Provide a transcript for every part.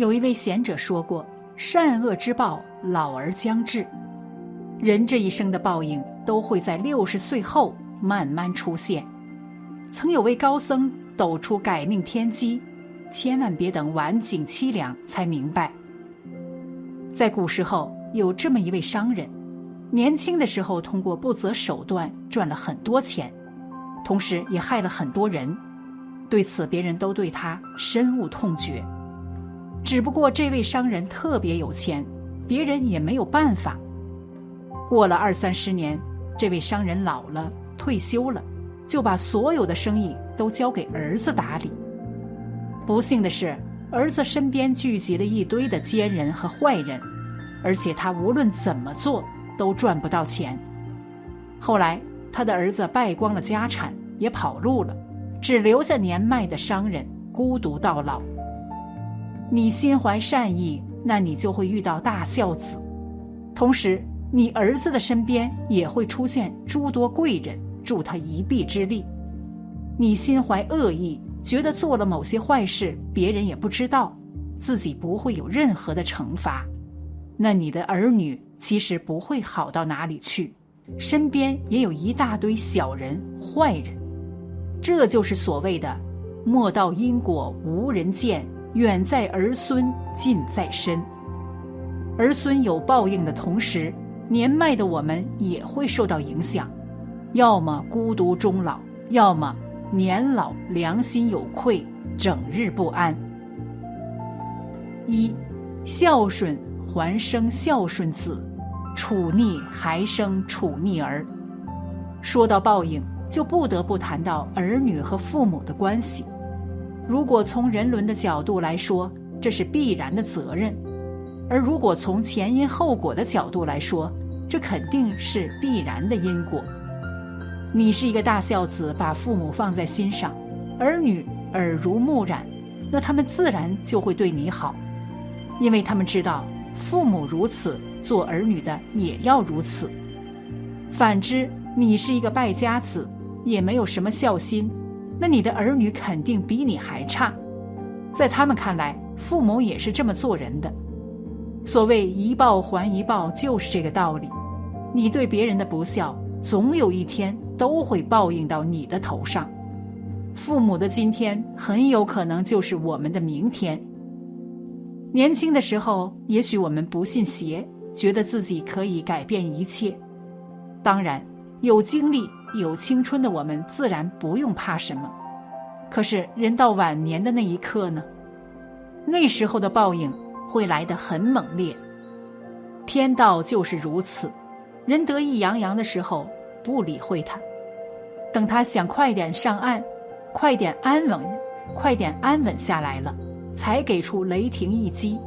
有一位贤者说过：“善恶之报，老而将至。人这一生的报应都会在六十岁后慢慢出现。”曾有位高僧抖出改命天机，千万别等晚景凄凉才明白。在古时候，有这么一位商人，年轻的时候通过不择手段赚了很多钱，同时也害了很多人。对此，别人都对他深恶痛绝。只不过这位商人特别有钱，别人也没有办法。过了二三十年，这位商人老了，退休了，就把所有的生意都交给儿子打理。不幸的是，儿子身边聚集了一堆的奸人和坏人，而且他无论怎么做都赚不到钱。后来，他的儿子败光了家产，也跑路了，只留下年迈的商人孤独到老。你心怀善意，那你就会遇到大孝子；同时，你儿子的身边也会出现诸多贵人，助他一臂之力。你心怀恶意，觉得做了某些坏事，别人也不知道，自己不会有任何的惩罚，那你的儿女其实不会好到哪里去，身边也有一大堆小人、坏人。这就是所谓的“莫道因果无人见”。远在儿孙，近在身。儿孙有报应的同时，年迈的我们也会受到影响，要么孤独终老，要么年老良心有愧，整日不安。一，孝顺还生孝顺子，处逆还生处逆儿。说到报应，就不得不谈到儿女和父母的关系。如果从人伦的角度来说，这是必然的责任；而如果从前因后果的角度来说，这肯定是必然的因果。你是一个大孝子，把父母放在心上，儿女耳濡目染，那他们自然就会对你好，因为他们知道父母如此，做儿女的也要如此。反之，你是一个败家子，也没有什么孝心。那你的儿女肯定比你还差，在他们看来，父母也是这么做人的。所谓一报还一报，就是这个道理。你对别人的不孝，总有一天都会报应到你的头上。父母的今天，很有可能就是我们的明天。年轻的时候，也许我们不信邪，觉得自己可以改变一切。当然，有精力。有青春的我们自然不用怕什么，可是人到晚年的那一刻呢？那时候的报应会来得很猛烈。天道就是如此，人得意洋洋的时候不理会他，等他想快点上岸，快点安稳，快点安稳下来了，才给出雷霆一击，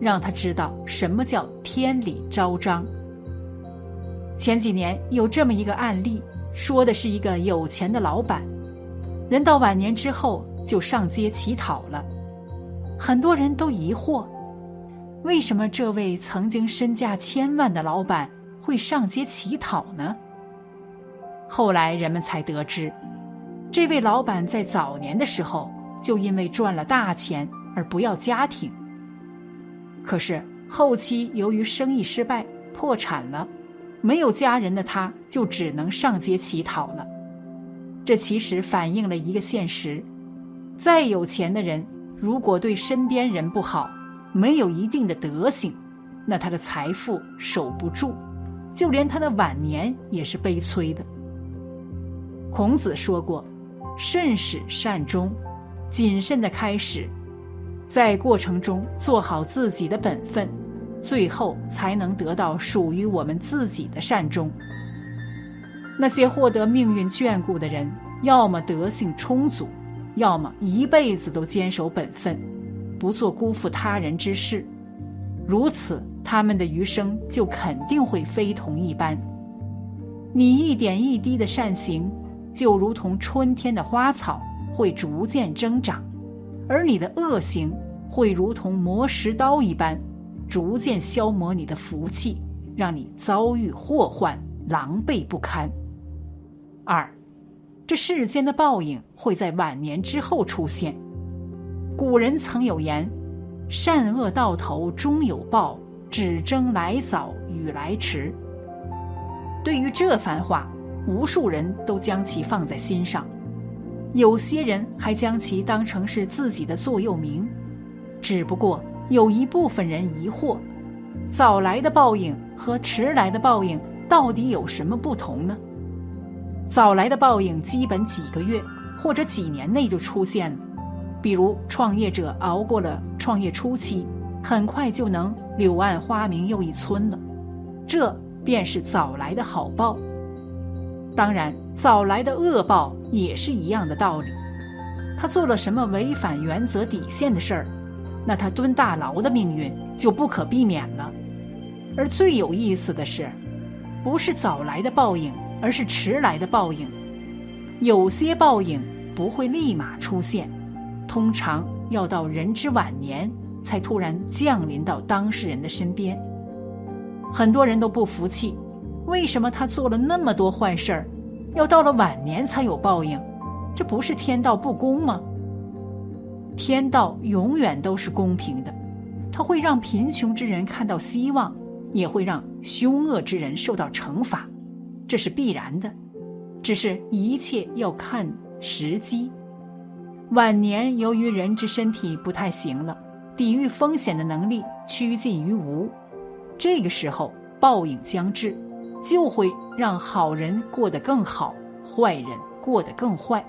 让他知道什么叫天理昭彰。前几年有这么一个案例。说的是一个有钱的老板，人到晚年之后就上街乞讨了。很多人都疑惑，为什么这位曾经身价千万的老板会上街乞讨呢？后来人们才得知，这位老板在早年的时候就因为赚了大钱而不要家庭，可是后期由于生意失败破产了。没有家人的他，就只能上街乞讨了。这其实反映了一个现实：再有钱的人，如果对身边人不好，没有一定的德行，那他的财富守不住，就连他的晚年也是悲催的。孔子说过：“慎始善终，谨慎的开始，在过程中做好自己的本分。”最后才能得到属于我们自己的善终。那些获得命运眷顾的人，要么德性充足，要么一辈子都坚守本分，不做辜负他人之事。如此，他们的余生就肯定会非同一般。你一点一滴的善行，就如同春天的花草，会逐渐增长；而你的恶行，会如同磨石刀一般，逐渐消磨你的福气，让你遭遇祸患，狼狈不堪。二，这世间的报应会在晚年之后出现。古人曾有言：“善恶到头终有报，只争来早与来迟。”对于这番话，无数人都将其放在心上，有些人还将其当成是自己的座右铭。只不过有一部分人疑惑：早来的报应和迟来的报应到底有什么不同呢？早来的报应基本几个月或者几年内就出现了，比如创业者熬过了创业初期，很快就能柳暗花明又一村了，这。便是早来的好报，当然，早来的恶报也是一样的道理。他做了什么违反原则底线的事儿，那他蹲大牢的命运就不可避免了。而最有意思的是，不是早来的报应，而是迟来的报应。有些报应不会立马出现，通常要到人之晚年才突然降临到当事人的身边。很多人都不服气，为什么他做了那么多坏事儿，要到了晚年才有报应？这不是天道不公吗？天道永远都是公平的，它会让贫穷之人看到希望，也会让凶恶之人受到惩罚，这是必然的。只是一切要看时机。晚年由于人之身体不太行了，抵御风险的能力趋近于无。这个时候，报应将至，就会让好人过得更好，坏人过得更坏。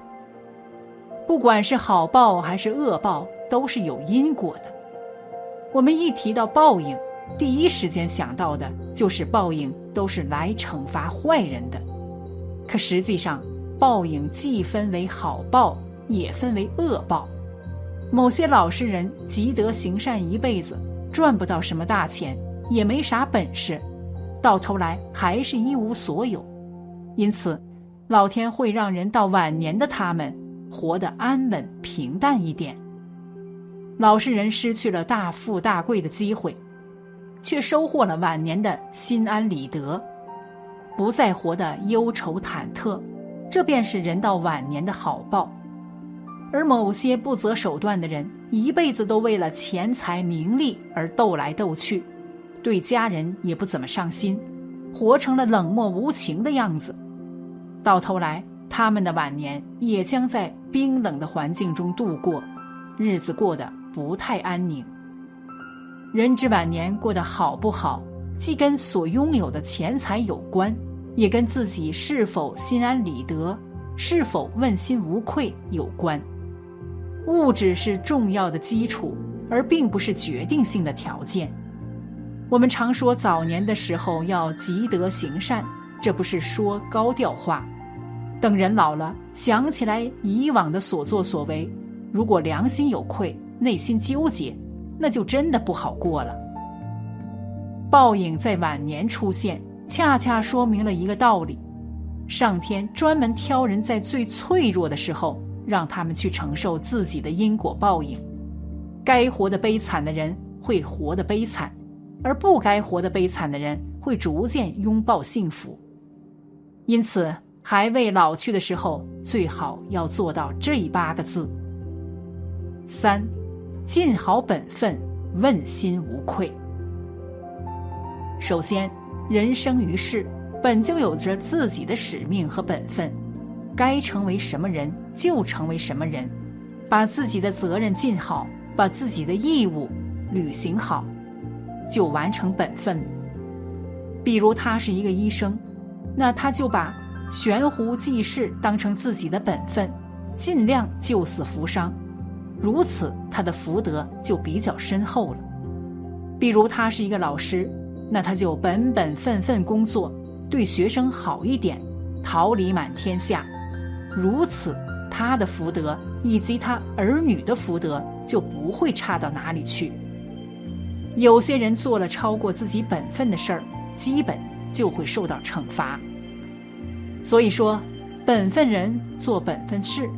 不管是好报还是恶报，都是有因果的。我们一提到报应，第一时间想到的就是报应都是来惩罚坏人的。可实际上，报应既分为好报，也分为恶报。某些老实人积德行善一辈子，赚不到什么大钱。也没啥本事，到头来还是一无所有。因此，老天会让人到晚年的他们活得安稳平淡一点。老实人失去了大富大贵的机会，却收获了晚年的心安理得，不再活得忧愁忐忑。这便是人到晚年的好报。而某些不择手段的人，一辈子都为了钱财名利而斗来斗去。对家人也不怎么上心，活成了冷漠无情的样子。到头来，他们的晚年也将在冰冷的环境中度过，日子过得不太安宁。人之晚年过得好不好，既跟所拥有的钱财有关，也跟自己是否心安理得、是否问心无愧有关。物质是重要的基础，而并不是决定性的条件。我们常说早年的时候要积德行善，这不是说高调话。等人老了，想起来以往的所作所为，如果良心有愧，内心纠结，那就真的不好过了。报应在晚年出现，恰恰说明了一个道理：上天专门挑人在最脆弱的时候，让他们去承受自己的因果报应。该活得悲惨的人会活得悲惨。而不该活得悲惨的人，会逐渐拥抱幸福。因此，还未老去的时候，最好要做到这八个字：三，尽好本分，问心无愧。首先，人生于世，本就有着自己的使命和本分，该成为什么人就成为什么人，把自己的责任尽好，把自己的义务履行好。就完成本分。比如他是一个医生，那他就把悬壶济世当成自己的本分，尽量救死扶伤，如此他的福德就比较深厚了。比如他是一个老师，那他就本本分分工作，对学生好一点，桃李满天下。如此，他的福德以及他儿女的福德就不会差到哪里去。有些人做了超过自己本分的事儿，基本就会受到惩罚。所以说，本分人做本分事，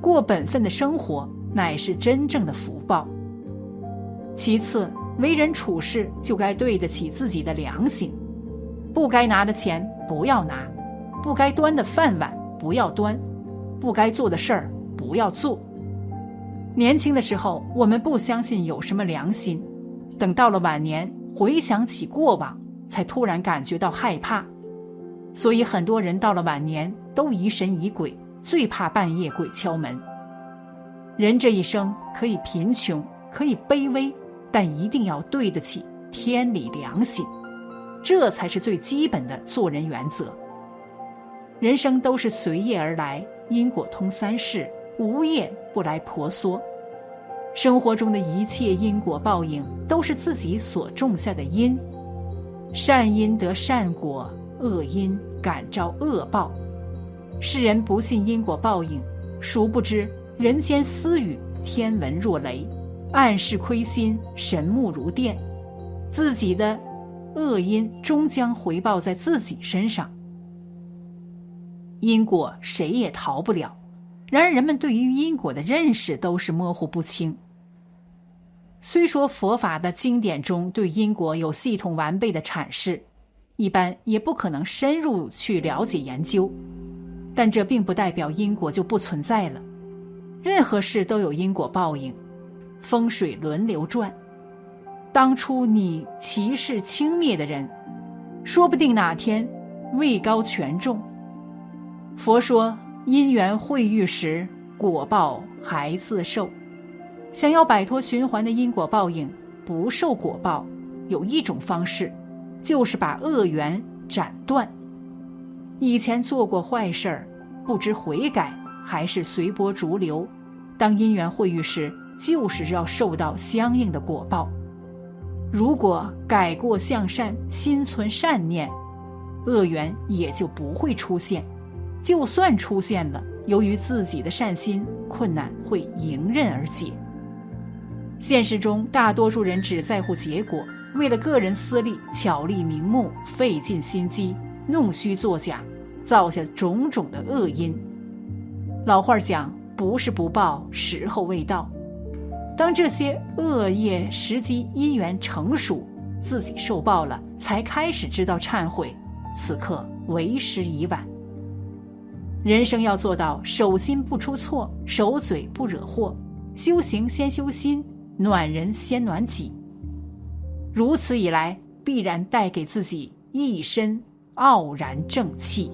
过本分的生活，乃是真正的福报。其次，为人处事就该对得起自己的良心，不该拿的钱不要拿，不该端的饭碗不要端，不该做的事儿不要做。年轻的时候，我们不相信有什么良心，等到了晚年，回想起过往，才突然感觉到害怕。所以，很多人到了晚年都疑神疑鬼，最怕半夜鬼敲门。人这一生可以贫穷，可以卑微，但一定要对得起天理良心，这才是最基本的做人原则。人生都是随业而来，因果通三世，无业不来婆娑。生活中的一切因果报应，都是自己所种下的因，善因得善果。恶因感召恶报，世人不信因果报应，殊不知人间私语，天文若雷，暗示亏心，神目如电，自己的恶因终将回报在自己身上。因果谁也逃不了，然而人们对于因果的认识都是模糊不清。虽说佛法的经典中对因果有系统完备的阐释。一般也不可能深入去了解研究，但这并不代表因果就不存在了。任何事都有因果报应，风水轮流转。当初你歧视轻蔑的人，说不定哪天位高权重。佛说因缘会遇时，果报还自受。想要摆脱循环的因果报应，不受果报，有一种方式。就是把恶缘斩断。以前做过坏事儿，不知悔改还是随波逐流，当因缘会遇时，就是要受到相应的果报。如果改过向善，心存善念，恶缘也就不会出现。就算出现了，由于自己的善心，困难会迎刃而解。现实中，大多数人只在乎结果。为了个人私利，巧立名目，费尽心机，弄虚作假，造下种种的恶因。老话讲：“不是不报，时候未到。”当这些恶业时机因缘成熟，自己受报了，才开始知道忏悔，此刻为时已晚。人生要做到手心不出错，手嘴不惹祸，修行先修心，暖人先暖己。如此以来，必然带给自己一身傲然正气。